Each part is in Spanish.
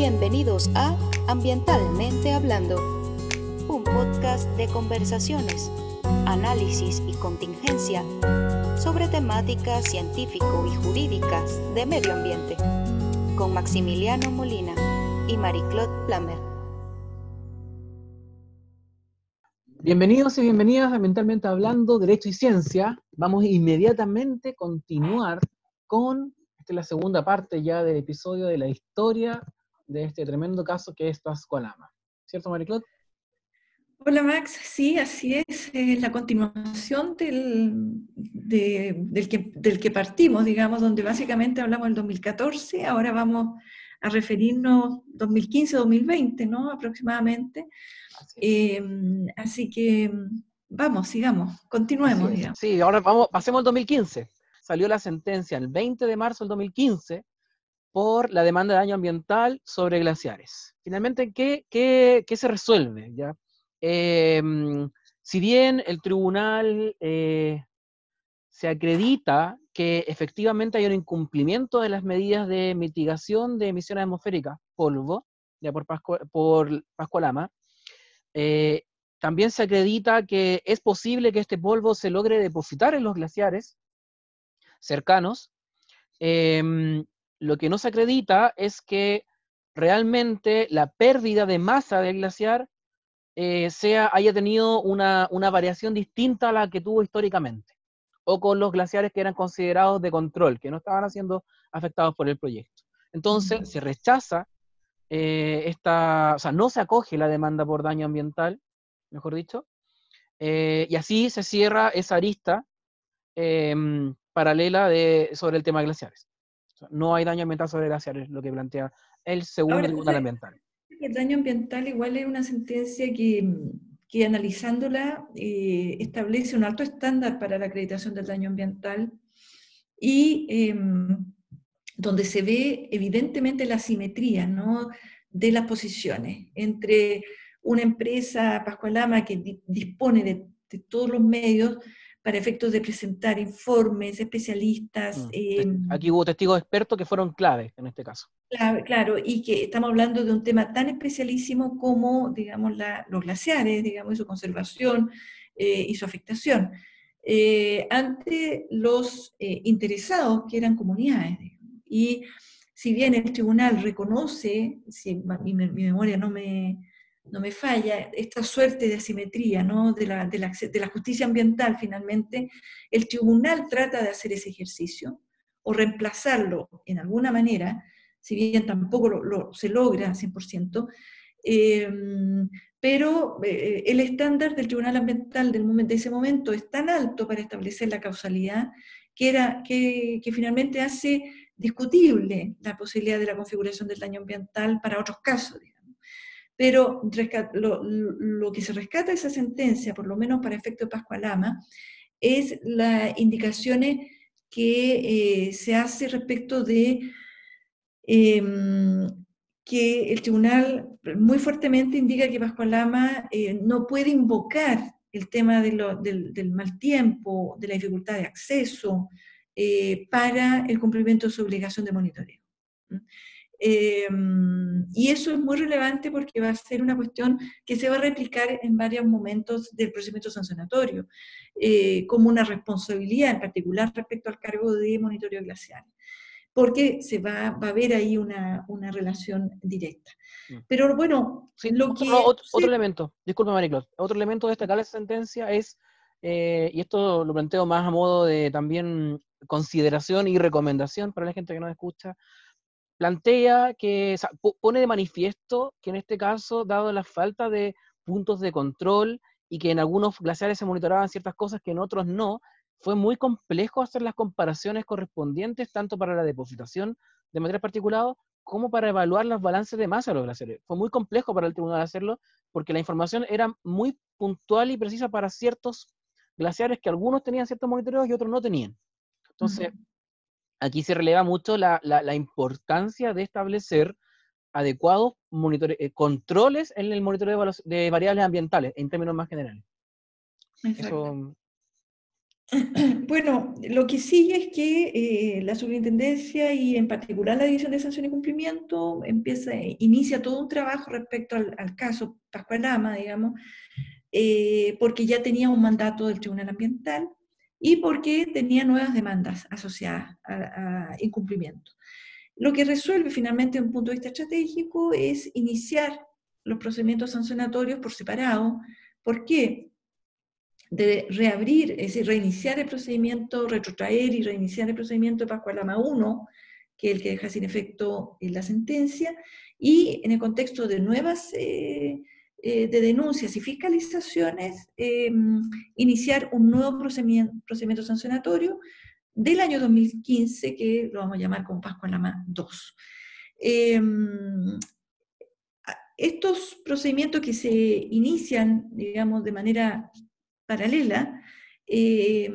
Bienvenidos a Ambientalmente Hablando, un podcast de conversaciones, análisis y contingencia sobre temáticas científico y jurídicas de medio ambiente, con Maximiliano Molina y Marie-Claude Plamer. Bienvenidos y bienvenidas a Ambientalmente Hablando, Derecho y Ciencia. Vamos inmediatamente a continuar con esta es la segunda parte ya del episodio de la historia de este tremendo caso que es Pascualama. ¿Cierto, Mariclot? Hola Max, sí, así es, es la continuación del, del, que, del que partimos, digamos, donde básicamente hablamos del 2014, ahora vamos a referirnos 2015-2020, ¿no? Aproximadamente. Así, eh, que vamos, sigamos, continuemos, digamos. Sí, ahora vamos, pasemos al 2015. Salió la sentencia el 20 de marzo del 2015 por la demanda de daño ambiental sobre glaciares. Finalmente, ¿qué, se resuelve? ¿ya? Em, si bien el tribunal eh, se acredita que efectivamente hay un incumplimiento de las medidas de mitigación de emisiones atmosféricas, polvo, ya por, por Pascualama, eh, también se acredita que es posible que este polvo se logre depositar en los glaciares cercanos, em, lo que no se acredita es que realmente la pérdida de masa del glaciar eh, sea, haya tenido una, variación distinta a la que tuvo históricamente, o con los glaciares que eran considerados de control, que no estaban siendo afectados por el proyecto. Entonces, se rechaza eh, esta, o sea, no se acoge la demanda por daño ambiental, mejor dicho, eh, y así se cierra esa arista em, paralela de, sobre el tema de glaciares no hay daño ambiental sobre glaciares, lo que plantea el segundo tribunal ambiental. El daño ambiental igual es una sentencia que, que analizándola eh, establece un alto estándar para la acreditación del daño ambiental y em, donde se ve evidentemente la simetría ¿no? de las posiciones entre una empresa, Pascualama, que dispone de, de todos los medios para efectos de presentar informes, especialistas. Mm, em, aquí hubo testigos expertos que fueron claves en este caso. Claro, claro, y que estamos hablando de un tema tan especialísimo como, digamos, los glaciares, digamos, su conservación eh, y su afectación. Eh, ante los eh, interesados, que eran comunidades. Y si bien el tribunal reconoce, si mi memoria no me, no me falla, esta suerte de asimetría ¿no? de, la, justicia ambiental finalmente, el tribunal trata de hacer ese ejercicio o reemplazarlo en alguna manera, si bien tampoco lo, se logra 100%, em, pero eh, el estándar del tribunal ambiental de ese momento es tan alto para establecer la causalidad que finalmente hace discutible la posibilidad de la configuración del daño ambiental para otros casos. Pero lo, que se rescata de esa sentencia, por lo menos para efecto de Pascualama, es las indicaciones que eh, se hace respecto de em, que el tribunal muy fuertemente indica que Pascualama eh, no puede invocar el tema del, mal tiempo, de la dificultad de acceso, eh, para el cumplimiento de su obligación de monitoreo. Em, y eso es muy relevante porque va a ser una cuestión que se va a replicar en varios momentos del procedimiento sancionatorio, eh, como una responsabilidad en particular respecto al cargo de monitoreo glacial, porque se va, va a haber ahí una, una relación directa. Mm. Pero bueno, lo que... Otro, otro elemento, disculpa Mariclos, otro elemento de esta sentencia es, eh, y esto lo planteo más a modo de también consideración y recomendación para la gente que nos escucha, plantea que, pone de manifiesto que en este caso, dado la falta de puntos de control y que en algunos glaciares se monitoraban ciertas cosas que en otros no, fue muy complejo hacer las comparaciones correspondientes tanto para la depositación de material particulado como para evaluar los balances de masa de los glaciares. Fue muy complejo para el tribunal hacerlo porque la información era muy puntual y precisa para ciertos glaciares que algunos tenían ciertos monitoreos y otros no tenían. Entonces, aquí se releva mucho la, importancia de establecer adecuados eh, controles en el monitoreo de, variables ambientales, en términos más generales. Bueno, lo que sigue es que eh, la superintendencia y en particular la División de Sanción y Cumplimiento empieza, inicia todo un trabajo respecto al, caso Pascual Lama, digamos, eh, porque ya tenía un mandato del Tribunal Ambiental y porque tenía nuevas demandas asociadas a, incumplimiento. Lo que resuelve finalmente un punto de vista estratégico es iniciar los procedimientos sancionatorios por separado. ¿Por qué? de reabrir, es decir, reiniciar el procedimiento, retrotraer y reiniciar el procedimiento de Pascualama 1, que es el que deja sin efecto la sentencia, y en el contexto de nuevas eh, eh, de denuncias y fiscalizaciones, em, iniciar un nuevo procedimiento, sancionatorio del año 2015, que lo vamos a llamar como Pascualama 2. Em, estos procedimientos que se inician, digamos, de manera paralela, eh,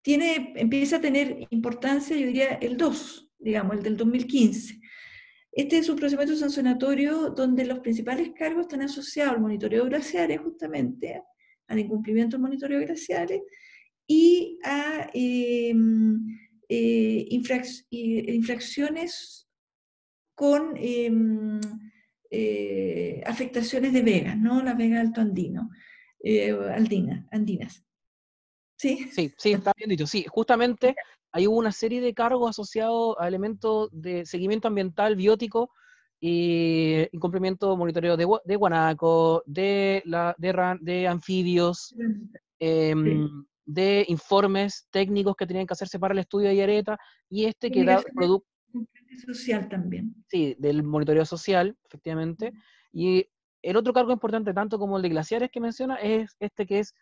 tiene, empieza a tener importancia, yo diría, el 2, digamos, el del 2015. Este es un procedimiento sancionatorio donde los principales cargos están asociados al monitoreo glaciares, justamente, al incumplimiento del monitoreo glaciares y a em, eh, infracciones con em, eh, afectaciones de vegas, ¿no? La vega alto andino eh, andinas. ¿Sí? Sí, sí, está bien dicho. Sí, justamente hay una serie de cargos asociados a elementos de seguimiento ambiental biótico y incumplimiento monitoreo de, de guanaco, de, la, de, de anfibios, em, de informes técnicos que tenían que hacerse para el estudio de Yareta, y este que da producto... social también. Sí, del monitoreo social, efectivamente. Y el otro cargo importante, tanto como el de glaciares que menciona, es este que es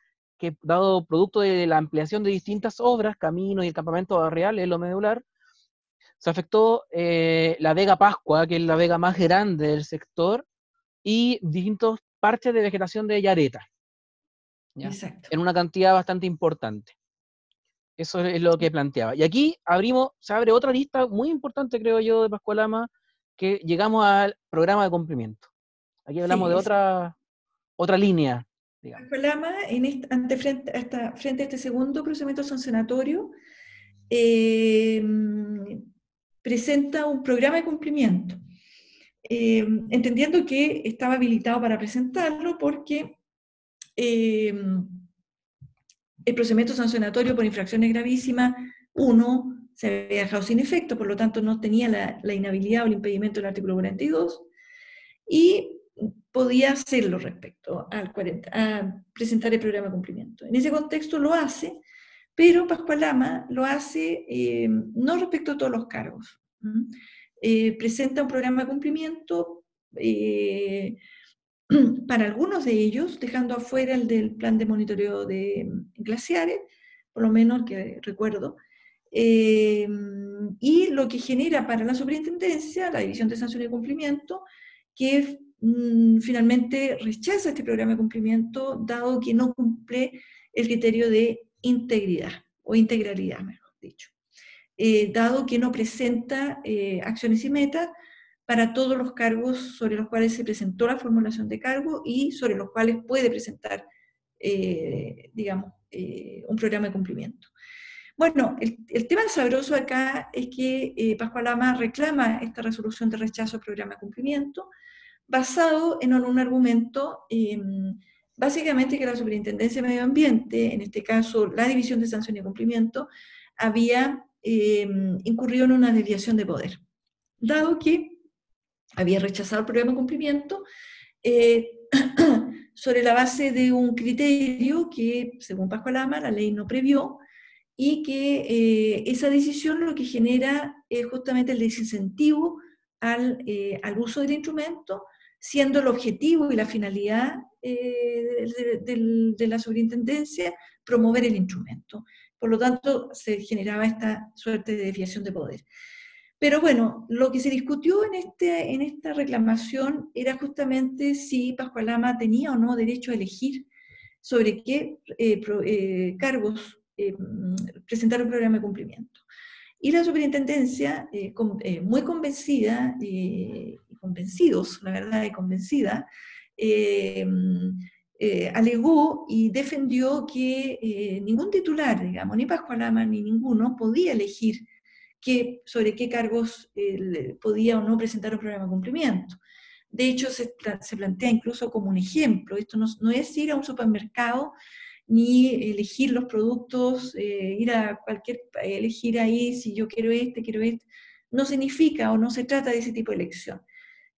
que dado producto de la ampliación de distintas obras, caminos y el campamento real, es lo medular, se afectó eh, la Vega Pascua, que es la vega más grande del sector, y distintos parches de vegetación de Yareta. En una cantidad bastante importante. Eso es lo que planteaba. Y aquí abrimos, se abre otra lista muy importante, creo yo, de Pascualama, que llegamos al programa de cumplimiento. Aquí hablamos de otra, otra línea. Lama, en ante, frente, a este segundo procedimiento sancionatorio, em, presenta un programa de cumplimiento, em, entendiendo que estaba habilitado para presentarlo porque em, el procedimiento sancionatorio por infracciones gravísimas, uno, se había dejado sin efecto, por lo tanto no tenía la, la inhabilidad o el impedimento del artículo 42, y podía hacerlo respecto al 40, a presentar el programa de cumplimiento. En ese contexto lo hace, pero Pascual Lama lo hace eh, no respecto a todos los cargos. Eh, presenta un programa de cumplimiento eh, para algunos de ellos, dejando afuera el del plan de monitoreo de glaciares, por lo menos que recuerdo, y lo que genera para la superintendencia, la División de Sanción y Cumplimiento, que Mm, finalmente rechaza este programa de cumplimiento dado que no cumple el criterio de integridad o integralidad, mejor dicho, eh, dado que no presenta eh, acciones y metas para todos los cargos sobre los cuales se presentó la formulación de cargo y sobre los cuales puede presentar, eh, digamos, un programa de cumplimiento. Bueno, el, el, tema sabroso acá es que Pascual Lama reclama esta resolución de rechazo al programa de cumplimiento, basado en un argumento em, básicamente que la Superintendencia de Medio Ambiente, en este caso la División de Sanción y Cumplimiento, había em, incurrido en una desviación de poder, dado que había rechazado el programa de cumplimiento eh, sobre la base de un criterio que, según Pascualama, la ley no previó, y que eh, esa decisión lo que genera es justamente el desincentivo al, eh, al uso del instrumento siendo el objetivo y la finalidad eh, de, la superintendencia promover el instrumento. Por lo tanto, se generaba esta suerte de desviación de poder. Pero bueno, lo que se discutió en, este, en esta reclamación era justamente si Pascualama tenía o no derecho a elegir sobre qué eh, eh, cargos presentar un programa de cumplimiento. Y la superintendencia, muy convencida, convencidos, la verdad, y convencida, eh, eh, alegó y defendió que eh, ningún titular, digamos, ni Pascualama ni ninguno, podía elegir sobre qué cargos podía o no presentar un programa de cumplimiento. De hecho, se, plantea incluso como un ejemplo. Esto no, es ir a un supermercado ni elegir los productos, ir a cualquier, elegir ahí si yo quiero este, quiero este. No significa o no se trata de ese tipo de elección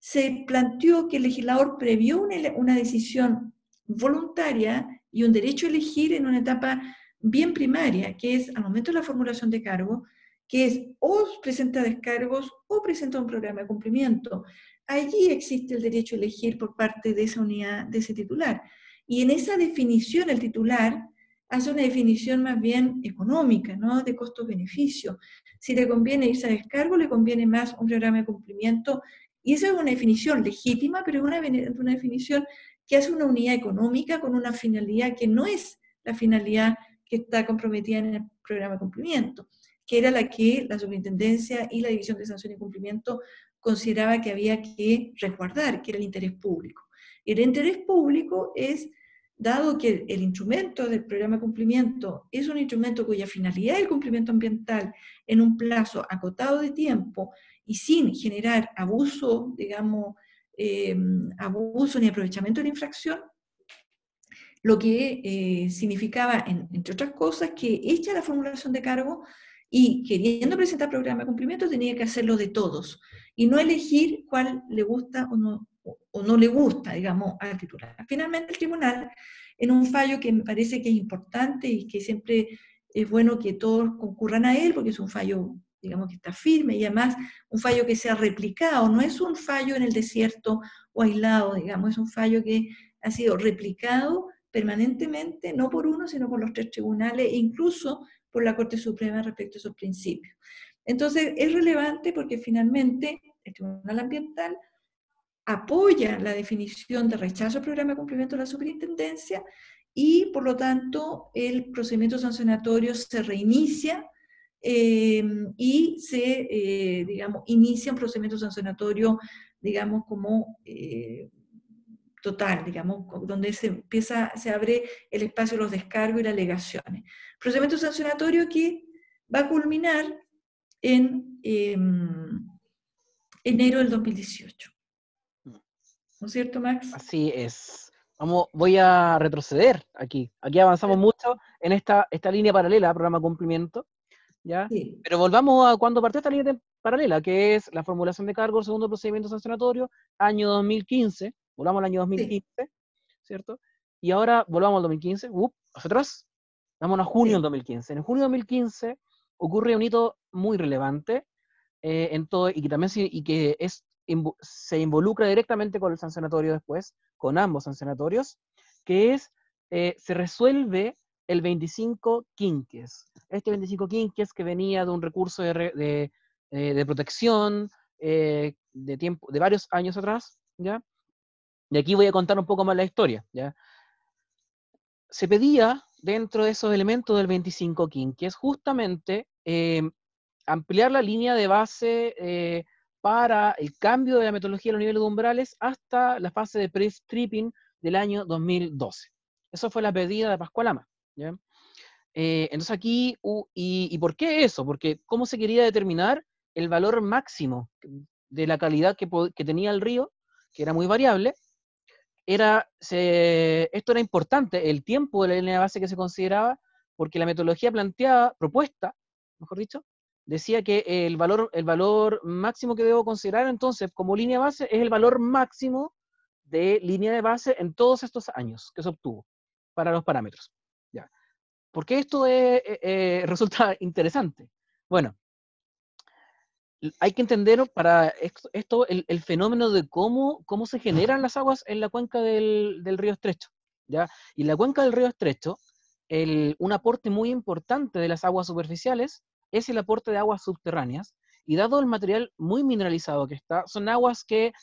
se planteó que el legislador previó una, decisión voluntaria y un derecho a elegir en una etapa bien primaria, que es al momento de la formulación de cargo, que es o presenta descargos o presenta un programa de cumplimiento. Allí existe el derecho a elegir por parte de esa unidad, de ese titular. Y en esa definición, el titular hace una definición más bien económica, ¿no? De costo-beneficio. Si le conviene irse a descargo, le conviene más un programa de cumplimiento y esa es una definición legítima, pero es una, una definición que hace una unidad económica con una finalidad que no es la finalidad que está comprometida en el programa de cumplimiento, que era la que la superintendencia y la división de sanción y cumplimiento consideraba que había que resguardar, que era el interés público. El interés público es, dado que el instrumento del programa de cumplimiento es un instrumento cuya finalidad es el cumplimiento ambiental en un plazo acotado de tiempo y sin generar abuso, digamos, eh, abuso ni aprovechamiento de la infracción, lo que eh, significaba, entre otras cosas, que hecha la formulación de cargo y queriendo presentar programa de cumplimiento tenía que hacerlo de todos y no elegir cuál le gusta o no, o no le gusta, digamos, al titular. Finalmente el tribunal, en un fallo que me parece que es importante y que siempre es bueno que todos concurran a él, porque es un fallo digamos que está firme y además un fallo que se ha replicado, no es un fallo en el desierto o aislado, digamos, es un fallo que ha sido replicado permanentemente, no por uno, sino por los tres tribunales e incluso por la Corte Suprema respecto a esos principios. Entonces, es relevante porque finalmente el Tribunal Ambiental apoya la definición de rechazo al programa de cumplimiento de la superintendencia y, por lo tanto, el procedimiento sancionatorio se reinicia Em, y se, eh, digamos, inicia un procedimiento sancionatorio, digamos, como eh, total, digamos, donde se empieza, se abre el espacio de los descargos y las alegaciones. Procedimiento sancionatorio que va a culminar en em, enero del 2018. ¿No es cierto, Max? Así es. Vamos, voy a retroceder aquí. Aquí avanzamos mucho en esta, esta línea paralela, programa cumplimiento. Pero volvamos a cuando partió esta línea paralela, que es la formulación de cargo, el segundo procedimiento sancionatorio, año 2015, volvamos al año 2015, ¿cierto? Y ahora volvamos al 2015, up, hacia atrás, vamos a junio del 2015. En junio del 2015 ocurre un hito muy relevante eh, en todo, y que también y que es, se involucra directamente con el sancionatorio después, con ambos sancionatorios, que es, eh, se resuelve el 25 quinques. Este 25 quinques que venía de un recurso de, eh, protección eh, de, tiempo, de varios años atrás, ¿ya? Y aquí voy a contar un poco más la historia, ¿ya? Se pedía dentro de esos elementos del 25 quinques justamente eh, ampliar la línea de base para el cambio de la metodología de los niveles de umbrales hasta la fase de pre-stripping del año 2012. Eso fue la pedida de Pascualama. Eh, entonces aquí, y, por qué eso? Porque cómo se quería determinar el valor máximo de la calidad que, tenía el río, que era muy variable, era, esto era importante, el tiempo de la línea base que se consideraba, porque la metodología planteada, propuesta, mejor dicho, decía que el valor, el valor máximo que debo considerar entonces como línea base es el valor máximo de línea de base en todos estos años que se obtuvo para los parámetros. ¿Por qué esto eh, eh, resulta interesante? Bueno, hay que entender para esto, el, fenómeno de cómo, cómo se generan las aguas en la cuenca del, río Estrecho. ¿ya? Y la cuenca del río Estrecho, un aporte muy importante de las aguas superficiales es el aporte de aguas subterráneas. Y dado el material muy mineralizado que está, son aguas que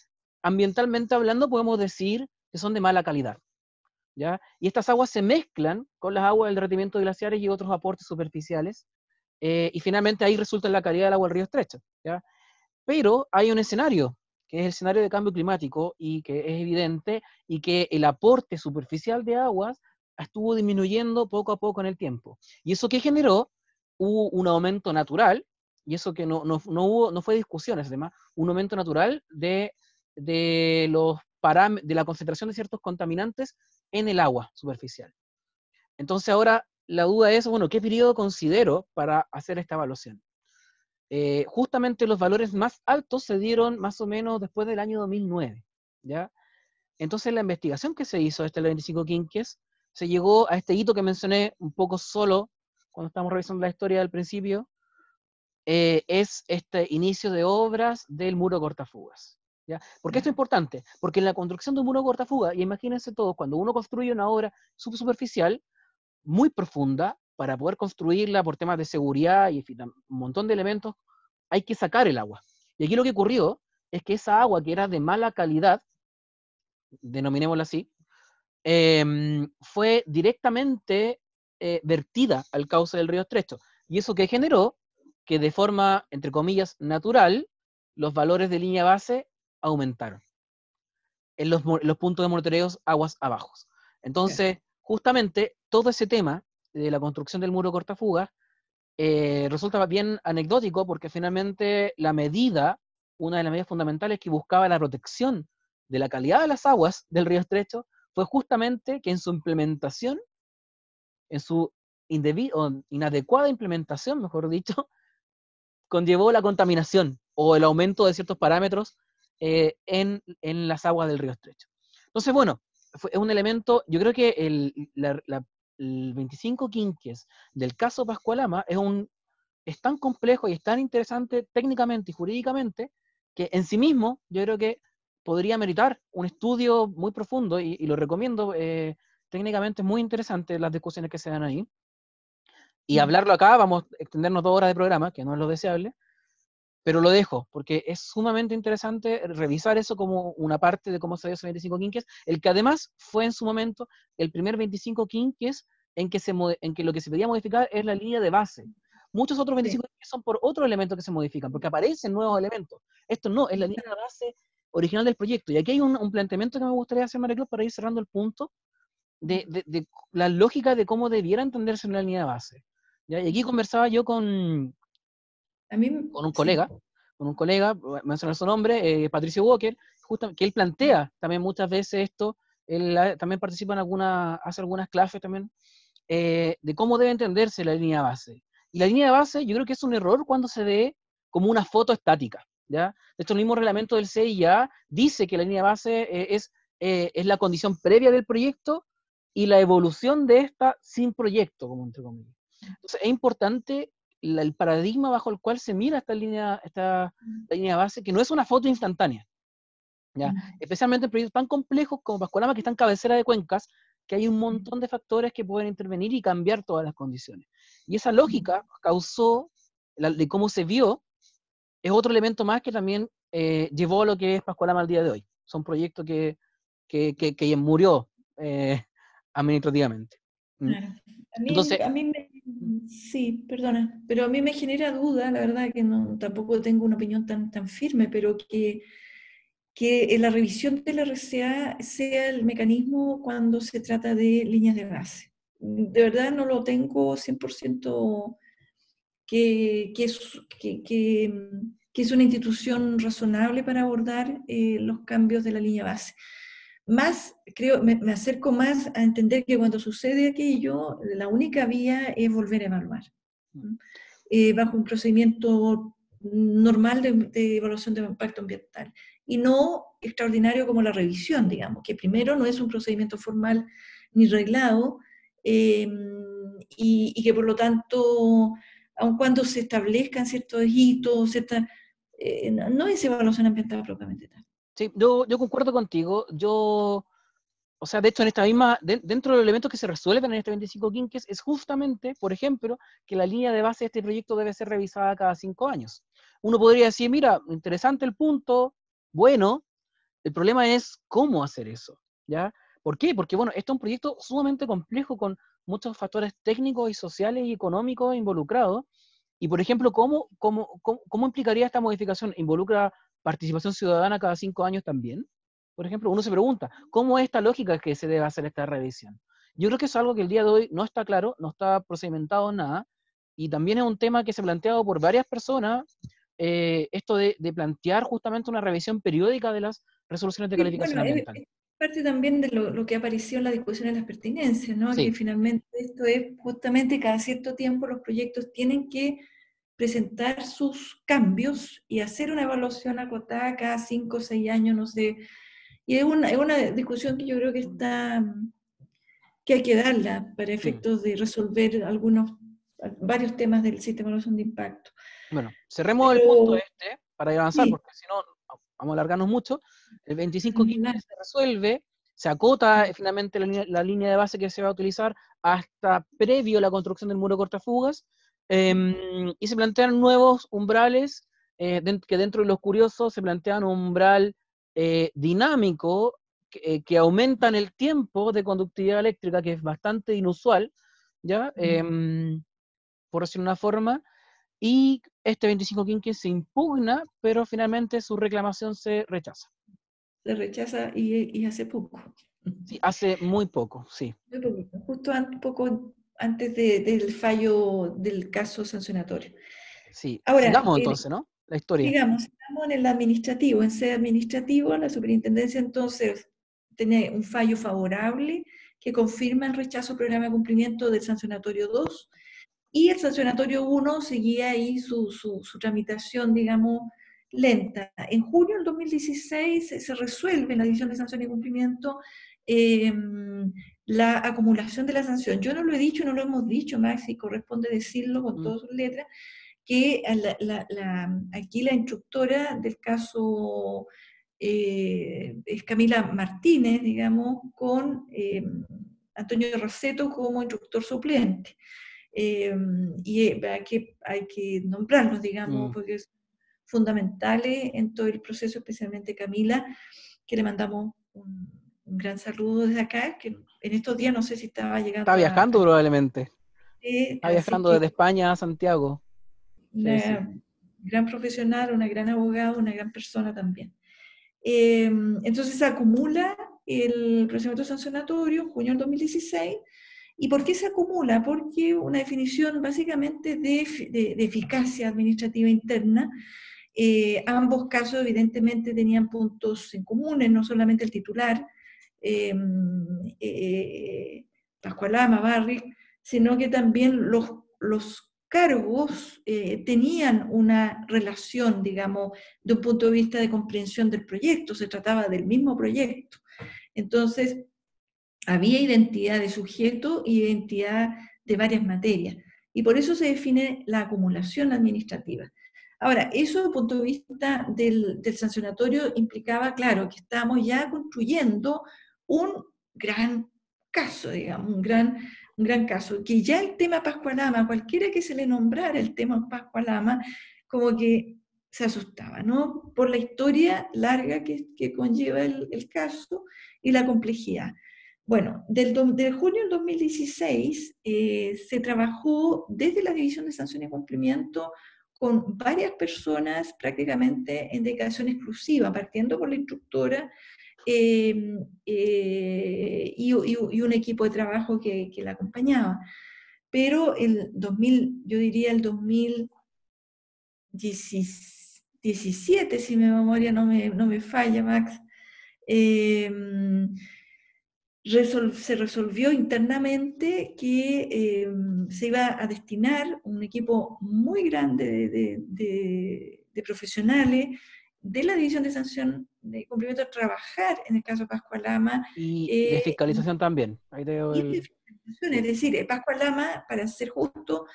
ambientalmente hablando podemos decir que son de mala calidad. Y estas aguas se mezclan con las aguas del derretimiento de glaciares y otros aportes superficiales, eh, y finalmente ahí resulta la calidad del agua del río estrecho. Pero hay un escenario que es el escenario de cambio climático y que es evidente y que el aporte superficial de aguas estuvo disminuyendo poco a poco en el tiempo. ¿Y eso que generó? Hubo un aumento natural, y eso que no, no, no hubo, no fue discusión, es además, un aumento natural de, de, los de la concentración de ciertos contaminantes en el agua superficial. Entonces ahora la duda es, bueno, ¿qué periodo considero para hacer esta evaluación? Eh, justamente los valores más altos se dieron más o menos después del año 2009, ¿ya? Entonces la investigación que se hizo, este 25 quinques, se llegó a este hito que mencioné un poco solo cuando estamos revisando la historia del principio, eh, es este inicio de obras del muro cortafugas. ¿Ya? ¿Por qué esto es importante? Porque en la construcción de un muro cortafugas, y imagínense todos, cuando uno construye una obra superficial, muy profunda, para poder construirla por temas de seguridad y un montón de elementos, hay que sacar el agua. Y aquí lo que ocurrió es que esa agua que era de mala calidad, denominémosla así, em, fue directamente eh, vertida al cauce del río Estrecho. Y eso que generó que de forma, entre comillas, natural, los valores de línea base aumentaron en los, puntos de monitoreos aguas abajo. Entonces, justamente todo ese tema de la construcción del muro cortafuga eh, resulta bien anecdótico porque finalmente la medida, una de las medidas fundamentales que buscaba la protección de la calidad de las aguas del río Estrecho fue justamente que en su implementación, en su inadecuada implementación, mejor dicho, conllevó la contaminación o el aumento de ciertos parámetros eh, en, en, las aguas del río Estrecho. Entonces, bueno, es un elemento, yo creo que el, el 25 quinques del caso Pascualama es, un, es tan complejo y es tan interesante técnicamente y jurídicamente que en sí mismo yo creo que podría meritar un estudio muy profundo y, lo recomiendo. Eh, técnicamente es muy interesante las discusiones que se dan ahí. Y hablarlo acá, vamos a extendernos dos horas de programa, que no es lo deseable, pero lo dejo, porque es sumamente interesante revisar eso como una parte de cómo se dio ese 25 quinques, el que además fue en su momento el primer 25 quinques en que, se, en que lo que se pedía modificar es la línea de base. Muchos otros 25 quinques son por otros elementos que se modifican, porque aparecen nuevos elementos. Esto no, es la línea de base original del proyecto. Y aquí hay un, planteamiento que me gustaría hacer, María para ir cerrando el punto de, de, la lógica de cómo debiera entenderse una línea de base. Y aquí conversaba yo con, con un colega, con un colega, mencionar su nombre, eh, Patricio Walker, justo, que él plantea también muchas veces esto, él también participa en algunas, hace algunas clases también, eh, de cómo debe entenderse la línea base. Y la línea base yo creo que es un error cuando se ve como una foto estática. ¿ya? De hecho, el mismo reglamento del CIA dice que la línea base eh, es, es la condición previa del proyecto y la evolución de esta sin proyecto, como entre comillas. Entonces, es importante el paradigma bajo el cual se mira esta línea, esta línea base, que no es una foto instantánea. ¿ya? Especialmente en proyectos tan complejos como Pascualama, que están cabecera de cuencas, que hay un montón de factores que pueden intervenir y cambiar todas las condiciones. Y esa lógica causó, de cómo se vio, es otro elemento más que también eh, llevó a lo que es Pascualama al día de hoy. Son proyectos que, que, que, murió eh, administrativamente. Claro. A mí, Entonces, a mí me, Sí, perdona, pero a mí me genera duda, la verdad que no, tampoco tengo una opinión tan, tan firme, pero que, que la revisión de la RCA sea el mecanismo cuando se trata de líneas de base. De verdad no lo tengo 100% que, que, es, que, es una institución razonable para abordar eh, los cambios de la línea base más, creo, me, acerco más a entender que cuando sucede aquello, la única vía es volver a evaluar, eh, bajo un procedimiento normal de, evaluación de impacto ambiental, y no extraordinario como la revisión, digamos, que primero no es un procedimiento formal ni reglado, em, y, que por lo tanto, aun cuando se establezcan ciertos hitos, eh, no es evaluación ambiental propiamente tal. Yo, yo concuerdo contigo. Yo, o sea, de hecho, en esta misma, dentro de los elementos que se resuelven en este 25 quinques, es justamente, por ejemplo, que la línea de base de este proyecto debe ser revisada cada cinco años. Uno podría decir, mira, interesante el punto, bueno, el problema es cómo hacer eso, ¿ya? ¿Por qué? Porque, bueno, este es un proyecto sumamente complejo con muchos factores técnicos y sociales y económicos involucrados. Y, por ejemplo, ¿cómo, cómo, cómo, cómo implicaría esta modificación? ¿Involucra participación ciudadana cada cinco años también? Por ejemplo, uno se pregunta, ¿cómo es esta lógica que se debe hacer esta revisión? Yo creo que es algo que el día de hoy no está claro, no está procedimentado nada, y también es un tema que se ha planteado por varias personas, eh, esto de, plantear justamente una revisión periódica de las resoluciones de calificación ambiental. Es parte también de lo, que apareció en la discusión de las pertinencias, ¿no? Que finalmente esto es justamente cada cierto tiempo los proyectos tienen que presentar sus cambios y hacer una evaluación acotada cada cinco o seis años, no sé. Y es una, es una discusión que yo creo que está que hay que darla para efectos de resolver algunos varios temas del sistema de evaluación de impacto. Bueno, cerremos el punto este para avanzar, porque si no vamos a alargarnos mucho. El 2515 se resuelve, se acota eh, finalmente la línea, de base que se va a utilizar hasta previo a la construcción del muro cortafugas, em, y se plantean nuevos umbrales, eh, que dentro de los curiosos se plantean un umbral eh, dinámico que, que, aumentan el tiempo de conductividad eléctrica, que es bastante inusual, ¿ya? por decir una forma, y este 2515 se impugna, pero finalmente su reclamación se rechaza. Se rechaza y, hace poco. Sí, hace muy poco, sí. justo un poco antes del fallo del caso sancionatorio. Sí, Ahora, sigamos eh, entonces, ¿no? La historia. Digamos, estamos en el administrativo, en sede administrativo, la superintendencia entonces tiene un fallo favorable que confirma el rechazo al programa de cumplimiento del sancionatorio 2 y el sancionatorio 1 seguía ahí su, su, tramitación, digamos, lenta. En junio del 2016 se resuelve la División de Sanción y Cumplimiento em, la acumulación de la sanción. Yo no lo he dicho, no lo hemos dicho, Maxi, corresponde decirlo con mm. todas sus letras, que aquí la instructora del caso eh, es Camila Martínez, digamos, con em, Antonio Roseto como instructor suplente. Em, y eh, hay que, hay que nombrarlos, digamos, mm. porque es fundamentales en todo el proceso, especialmente Camila, que le mandamos un, gran saludo desde acá, que en estos días no sé si estaba llegando. Está viajando probablemente. está viajando desde España a Santiago. Una gran profesional, una gran abogada, una gran persona también. Em, entonces se acumula el procedimiento sancionatorio, junio del 2016, ¿Y por qué se acumula? Porque una definición básicamente de, eficacia administrativa interna. Eh, ambos casos evidentemente tenían puntos en comunes, no solamente el titular, eh, eh, Pascualama, Barrick, sino que también los, los cargos eh, tenían una relación, digamos, de un punto de vista de comprensión del proyecto, se trataba del mismo proyecto. Entonces, había identidad de sujeto y identidad de varias materias. Y por eso se define la acumulación administrativa. Ahora, eso desde el punto de vista del, sancionatorio implicaba, claro, que estamos ya construyendo un gran caso, digamos, un gran, un gran caso, que ya el tema Pascualama, cualquiera que se le nombrara el tema Pascualama, como que se asustaba, ¿no? Por la historia larga que, conlleva el, el caso y la complejidad. Bueno, del, junio del 2016 eh, se trabajó desde la División de Sanción y Cumplimiento con varias personas prácticamente en dedicación exclusiva, partiendo por la instructora em, eh, y, un equipo de trabajo que, la acompañaba. Pero el 2000, yo diría el 2017, si mi memoria no me, no me falla, Max, em, se resolvió internamente que se iba a destinar un equipo muy grande de, profesionales de la División de Sanción de Cumplimiento trabajar en el caso Pascualama. Y de eh, fiscalización también. Es decir, Pascualama, para ser justo,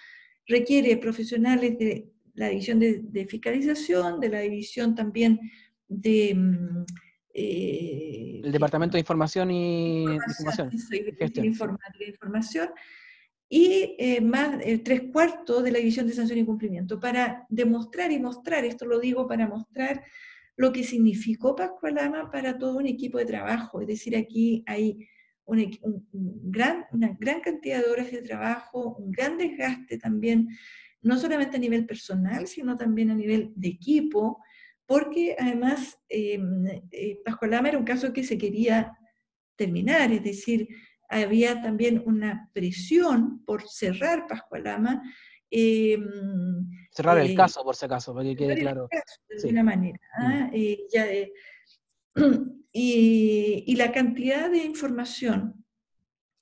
requiere profesionales de la División de, Fiscalización, de la División también de... Mm, eh, el Departamento de Información y Información. Informática e Información. Y eh, más eh, tres cuartos de la División de Sanción y Cumplimiento, para demostrar y mostrar, esto lo digo para mostrar lo que significó Pascualama para todo un equipo de trabajo. Es decir, aquí hay un, gran, una gran cantidad de horas de trabajo, un gran desgaste también, no solamente a nivel personal, sino también a nivel de equipo, porque además eh, eh, Pascualama era un caso que se quería terminar, es decir, había también una presión por cerrar Pascualama. Eh, cerrar el caso, por si acaso, para que quede claro. de alguna manera. ¿ah? Mm. y, la cantidad de información,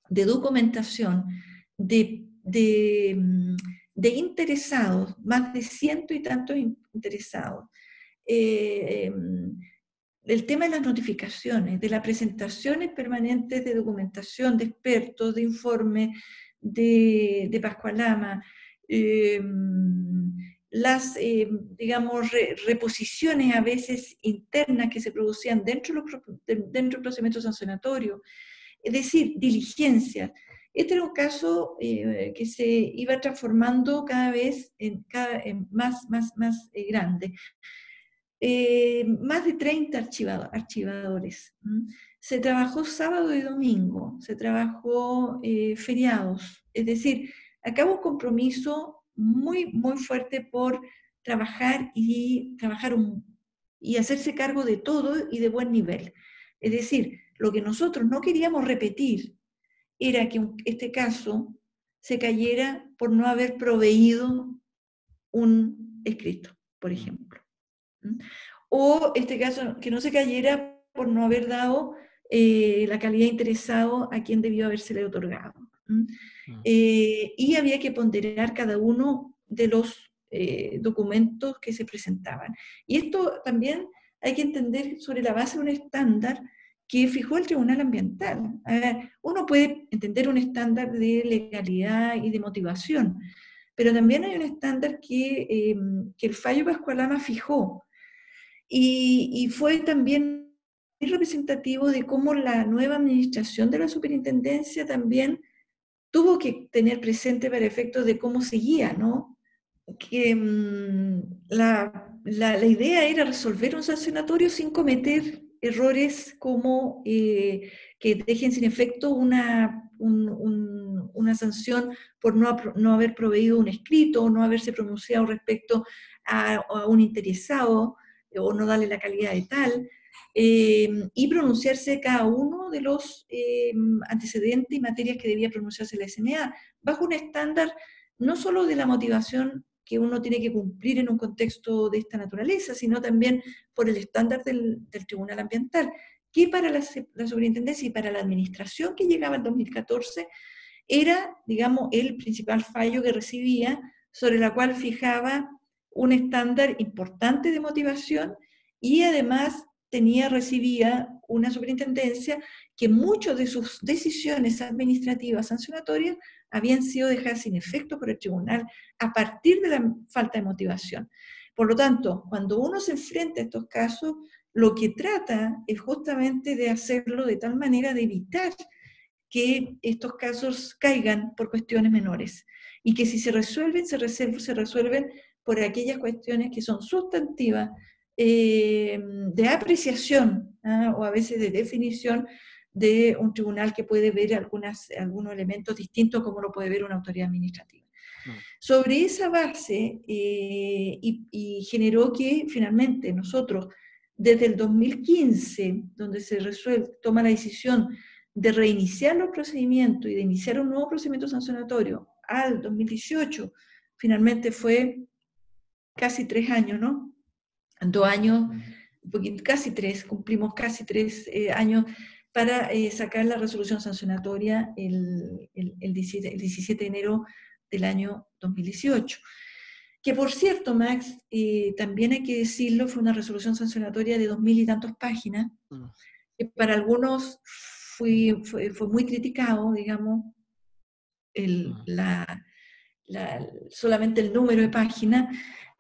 de documentación, de, de, mm, de interesados, más de ciento y tantos interesados, eh, em, el tema de las notificaciones, de las presentaciones permanentes de documentación, de expertos, de informes de, de Pascualama, em, las, em, digamos, reposiciones a veces internas que se producían dentro, dentro del procedimiento sancionatorio, es decir, diligencias. Este era un caso eh, que se iba transformando cada vez en, cada, más, más, más eh, grande. Eh, más de 30 archivadores. Se trabajó sábado y domingo, se trabajó eh, feriados, es decir, acá un compromiso muy, muy fuerte por trabajar y trabajar y hacerse cargo de todo y de buen nivel. Es decir, lo que nosotros no queríamos repetir era que este caso se cayera por no haber proveído un escrito, por ejemplo. O este caso, que no se cayera por no haber dado eh, la calidad interesado a quien debió habérsele otorgado. Mm. Eh, y había que ponderar cada uno de los eh, documentos que se presentaban. Y esto también hay que entender sobre la base de un estándar que fijó el Tribunal Ambiental. uno puede entender un estándar de legalidad y de motivación, pero también hay un estándar que, que el fallo Pascualama fijó, y, fue también representativo de cómo la nueva administración de la superintendencia también tuvo que tener presente para efectos de cómo seguía, ¿no? Que mm, la, la, idea era resolver un sancionatorio sin cometer errores como eh, que dejen sin efecto una, una sanción por no, no, haber proveído un escrito o no haberse pronunciado respecto a un interesado, o no darle la calidad de tal, eh, y pronunciarse cada uno de los eh, antecedentes y materias que debía pronunciarse la SMA, bajo un estándar no solo de la motivación que uno tiene que cumplir en un contexto de esta naturaleza, sino también por el estándar del, Tribunal Ambiental, que para la, la, superintendencia y para la administración que llegaba en 2014 era, digamos, el principal fallo que recibía, sobre la cual fijaba un estándar importante de motivación y además tenía, recibía una superintendencia que muchas de sus decisiones administrativas sancionatorias habían sido dejadas sin efecto por el tribunal a partir de la falta de motivación. Por lo tanto, cuando uno se enfrenta a estos casos, lo que trata es justamente de hacerlo de tal manera de evitar que estos casos caigan por cuestiones menores y que si se resuelven, se resuelven, se resuelven por aquellas cuestiones que son sustantivas, eh, de apreciación ¿ah? o a veces de definición de un tribunal que puede ver algunas, algunos elementos distintos como lo puede ver una autoridad administrativa. Mm. Sobre esa base, eh, y, generó que finalmente nosotros, desde el 2015, donde se resuelve, toma la decisión de reiniciar los procedimientos y de iniciar un nuevo procedimiento sancionatorio al 2018, finalmente fue casi tres años, ¿no? Dos años, casi tres, cumplimos casi tres eh, años para eh, sacar la resolución sancionatoria el, el, 17, de enero del año 2018. Que por cierto, Max, eh, también hay que decirlo, fue una resolución sancionatoria de dos mil y tantas páginas, mm. que para algunos fue, fue, muy criticado, digamos, mm. la, la, solamente el número de páginas,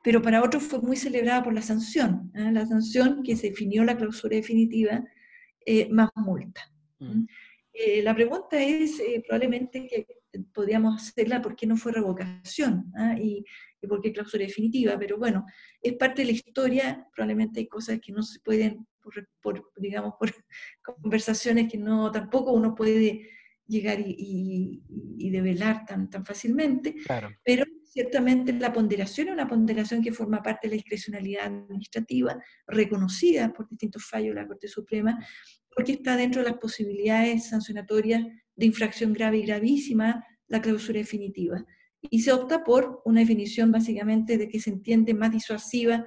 pero para otros fue muy celebrada por la sanción, ¿eh? la sanción que se definió la clausura definitiva eh, más multa. Mm. Eh, la pregunta es probablemente que podríamos hacerla por qué no fue revocación ¿ah? y, por qué clausura definitiva, pero bueno, es parte de la historia, probablemente hay cosas que no se pueden, por, digamos, por conversaciones que no, tampoco uno puede llegar y, y, develar tan, tan fácilmente, pero ciertamente la ponderación es una ponderación que forma parte de la discrecionalidad administrativa, reconocida por distintos fallos de la Corte Suprema, porque está dentro de las posibilidades sancionatorias de infracción grave y gravísima la clausura definitiva. Y se opta por una definición básicamente de que se entiende más disuasiva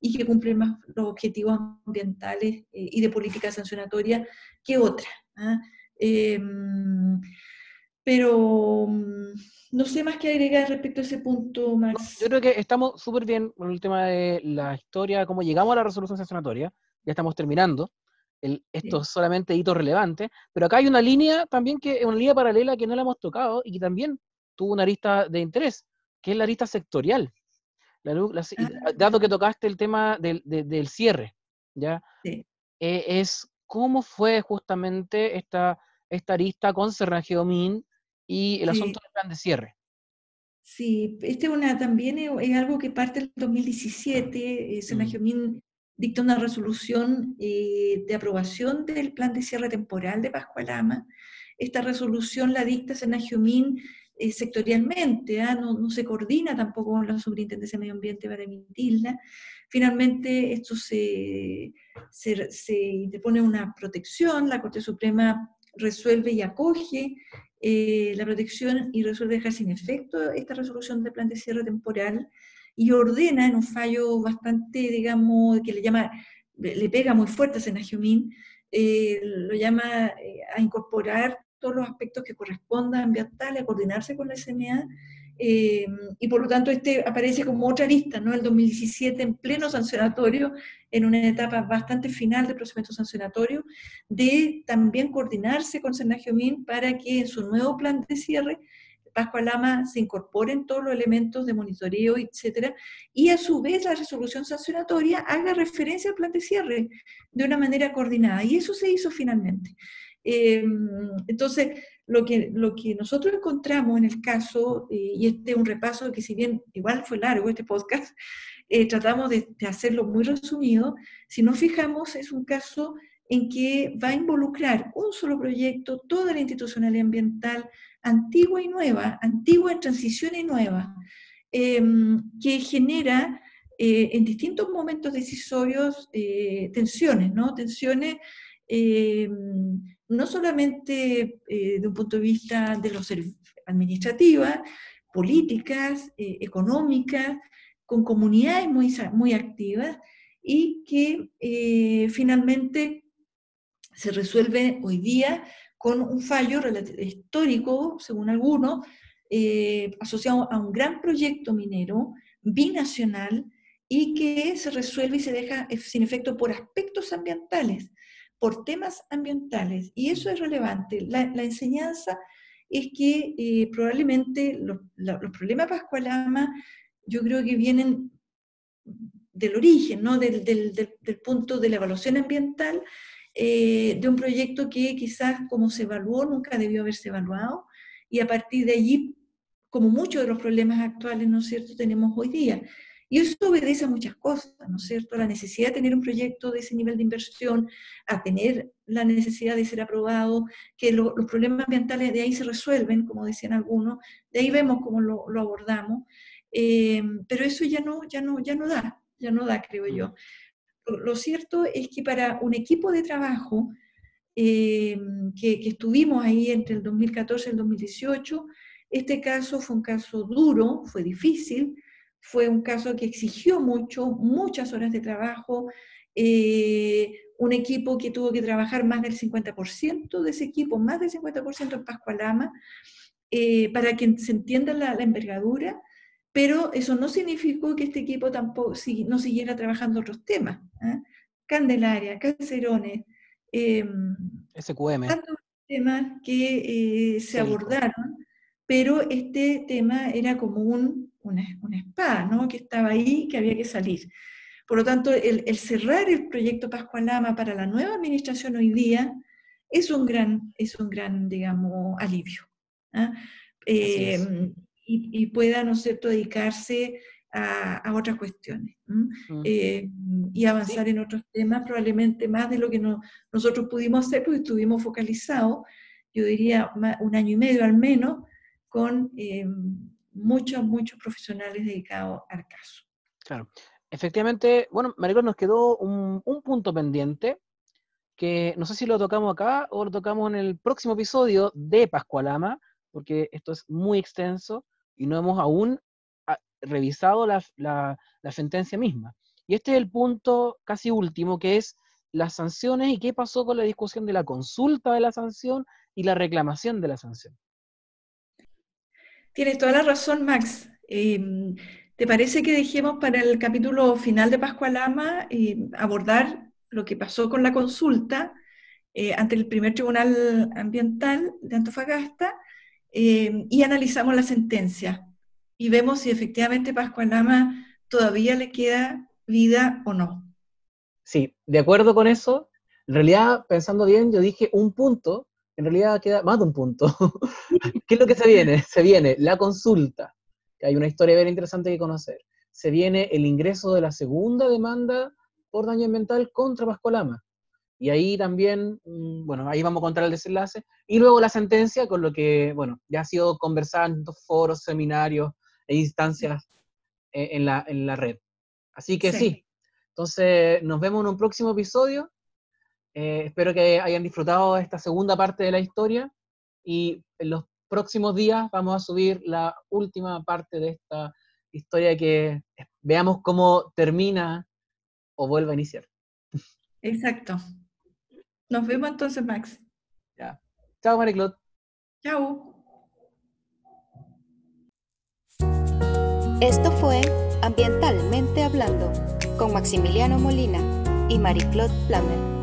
y que cumple más los objetivos ambientales eh, y de política sancionatoria que otra. ¿ah? Em, pero mm, no sé más que agregar respecto a ese punto, Max. Yo creo que estamos súper bien con el tema de la historia, cómo llegamos a la resolución sancionatoria, ya estamos terminando. esto es solamente hito relevante, pero acá hay una línea también que es una línea paralela que no la hemos tocado y que también tuvo una arista de interés, que es la arista sectorial. Ah. dado que tocaste el tema del, cierre, ¿ya? Sí. Eh, es cómo fue justamente esta, esta arista con Serrangio-Min y el asunto del plan de cierre. Sí, este una, también es, algo que parte del 2017, eh, Sergio Min dicta una resolución eh, de aprobación del plan de cierre temporal de Pascualama. Esta resolución la dicta Sergio Min eh, sectorialmente, ¿ah? no, no, se coordina tampoco con la Superintendencia de Medio Ambiente para emitirla. Finalmente, esto se, se, se interpone una protección, la Corte Suprema resuelve y acoge eh, la protección y resuelve dejar sin efecto esta resolución de plan de cierre temporal y ordena en un fallo bastante, digamos, que le llama, le pega muy fuerte a Senagiomín, eh, lo llama eh, a incorporar todos los aspectos que correspondan ambientales, a coordinarse con la SMA eh, y por lo tanto este aparece como otra lista, ¿no? El 2017 en pleno sancionatorio, en una etapa bastante final del procedimiento sancionatorio, de también coordinarse con Min para que en su nuevo plan de cierre Pascua Lama se incorporen todos los elementos de monitoreo, etcétera, y a su vez la resolución sancionatoria haga referencia al plan de cierre de una manera coordinada. Y eso se hizo finalmente. Eh, entonces, lo que, lo que nosotros encontramos en el caso, eh, y este es un repaso que si bien igual fue largo este podcast, eh, tratamos de, hacerlo muy resumido, si nos fijamos es un caso en que va a involucrar un solo proyecto, toda la institucionalidad ambiental, antigua y nueva, antigua en transición y nueva, em, que genera en distintos momentos decisorios tensiones, ¿no? Tensiones em, no solamente eh, de un punto de vista de los administrativas, políticas, eh, económicas, con comunidades muy, muy activas y que eh, finalmente se resuelve hoy día con un fallo histórico, según algunos, asociado a un gran proyecto minero binacional y que se resuelve y se deja sin efecto por aspectos ambientales por temas ambientales. Y eso es relevante. La, enseñanza es que eh, probablemente los, problemas Pascualama yo creo que vienen del origen, ¿no? del, punto de la evaluación ambiental, eh, de un proyecto que quizás como se evaluó nunca debió haberse evaluado, y a partir de allí, como muchos de los problemas actuales, ¿no es cierto?, tenemos hoy día. Y eso obedece a muchas cosas, ¿no es cierto? A la necesidad de tener un proyecto de ese nivel de inversión, a tener la necesidad de ser aprobado, que los problemas ambientales de ahí se resuelven, como decían algunos, de ahí vemos cómo lo, abordamos, eh, pero eso ya no, ya, no, ya no da, ya no da, creo yo. Lo, cierto es que para un equipo de trabajo eh, que, que estuvimos ahí entre el 2014 y el 2018, este caso fue un caso duro, fue difícil, fue un caso que exigió mucho, muchas horas de trabajo, eh, un equipo que tuvo que trabajar más del 50% de ese equipo, más del 50% en Pascualama, eh, para que se entienda la, envergadura, pero eso no significó que este equipo tampoco no siguiera trabajando otros temas. ¿ah? Candelaria, Cacerones, em, SQM. Tantos temas que eh, se abordaron, pero este tema era como un una, espada, ¿no? Que estaba ahí, que había que salir. Por lo tanto, el, cerrar el proyecto Pascualama para la nueva administración hoy día es un gran, es un gran digamos, alivio. ¿ah? Em, y, pueda, ¿no es cierto?, dedicarse a, otras cuestiones mm. eh, y avanzar en otros temas, probablemente más de lo que nosotros pudimos hacer, porque estuvimos focalizados, yo diría un año y medio al menos, con muchos, muchos profesionales dedicados al caso. Claro. Efectivamente, bueno, Maricón, nos quedó un, un, punto pendiente que no sé si lo tocamos acá o lo tocamos en el próximo episodio de Pascualama, porque esto es muy extenso y no hemos aún ah, revisado la, la, la sentencia misma. Y este es el punto casi último, que es las sanciones y qué pasó con la discusión de la consulta de la sanción y la reclamación de la sanción. Tienes toda la razón, Max. Em, ¿Te parece que dejemos para el capítulo final de Pascualama eh, abordar lo que pasó con la consulta eh, ante el primer tribunal ambiental de Antofagasta em, y analizamos la sentencia y vemos si efectivamente Pascualama todavía le queda vida o no? Sí, de acuerdo con eso. En realidad, pensando bien, yo dije un punto, en realidad queda más de un punto. ¿Qué es lo que se viene? Se viene la consulta, que hay una historia bien interesante que conocer. Se viene el ingreso de la segunda demanda por daño ambiental contra Pascualama. Y ahí también, mm, bueno, ahí vamos a contar el desenlace. Y luego la sentencia, con lo que, bueno, ya ha sido conversado en foros, seminarios e instancias eh, en la, en la red. Así que sí. Entonces, nos vemos en un próximo episodio. Eh, espero que hayan disfrutado esta segunda parte de la historia y en los próximos días vamos a subir la última parte de esta historia que veamos cómo termina o vuelve a iniciar. Exacto. Nos vemos entonces, Max. Ya. Chao, Mariclot. Chao. Esto fue Ambientalmente Hablando con Maximiliano Molina y Marie-Claude Plamer.